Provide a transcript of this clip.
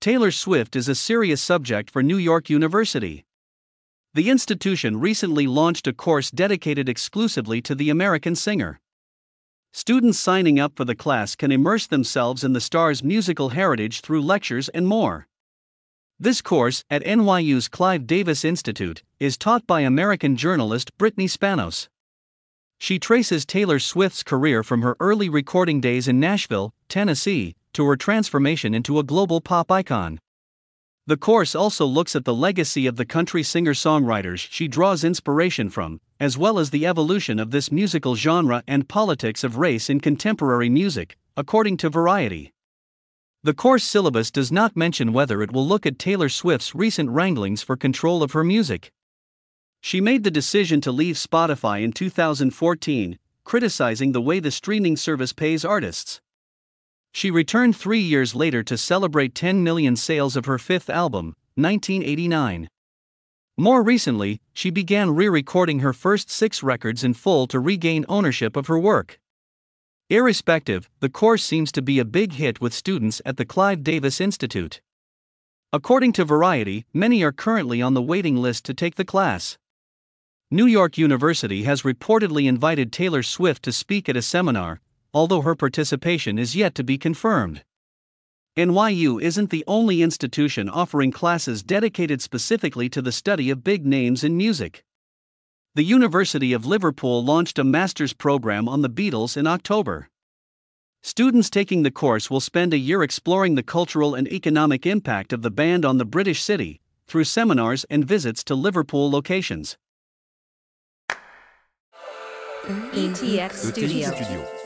Taylor Swift is a serious subject for New York University. The institution recently launched a course dedicated exclusively to the American singer. Students signing up for the class can immerse themselves in the star's musical heritage through lectures and more. This course, at NYU's Clive Davis Institute, is taught by American journalist Brittany Spanos. She traces Taylor Swift's career from her early recording days in Nashville, Tennessee, to her transformation into a global pop icon. The course also looks at the legacy of the country singer songwriters she draws inspiration from, as well as the evolution of this musical genre and politics of race in contemporary music, according to Variety. The course syllabus does not mention whether it will look at Taylor Swift's recent wranglings for control of her music. She made the decision to leave Spotify in 2014, criticizing the way the streaming service pays artists. She returned three years later to celebrate 10 million sales of her fifth album, 1989. More recently, she began re recording her first six records in full to regain ownership of her work. Irrespective, the course seems to be a big hit with students at the Clive Davis Institute. According to Variety, many are currently on the waiting list to take the class. New York University has reportedly invited Taylor Swift to speak at a seminar, although her participation is yet to be confirmed. NYU isn't the only institution offering classes dedicated specifically to the study of big names in music. The University of Liverpool launched a master's program on the Beatles in October. Students taking the course will spend a year exploring the cultural and economic impact of the band on the British city, through seminars and visits to Liverpool locations. ETX Studio.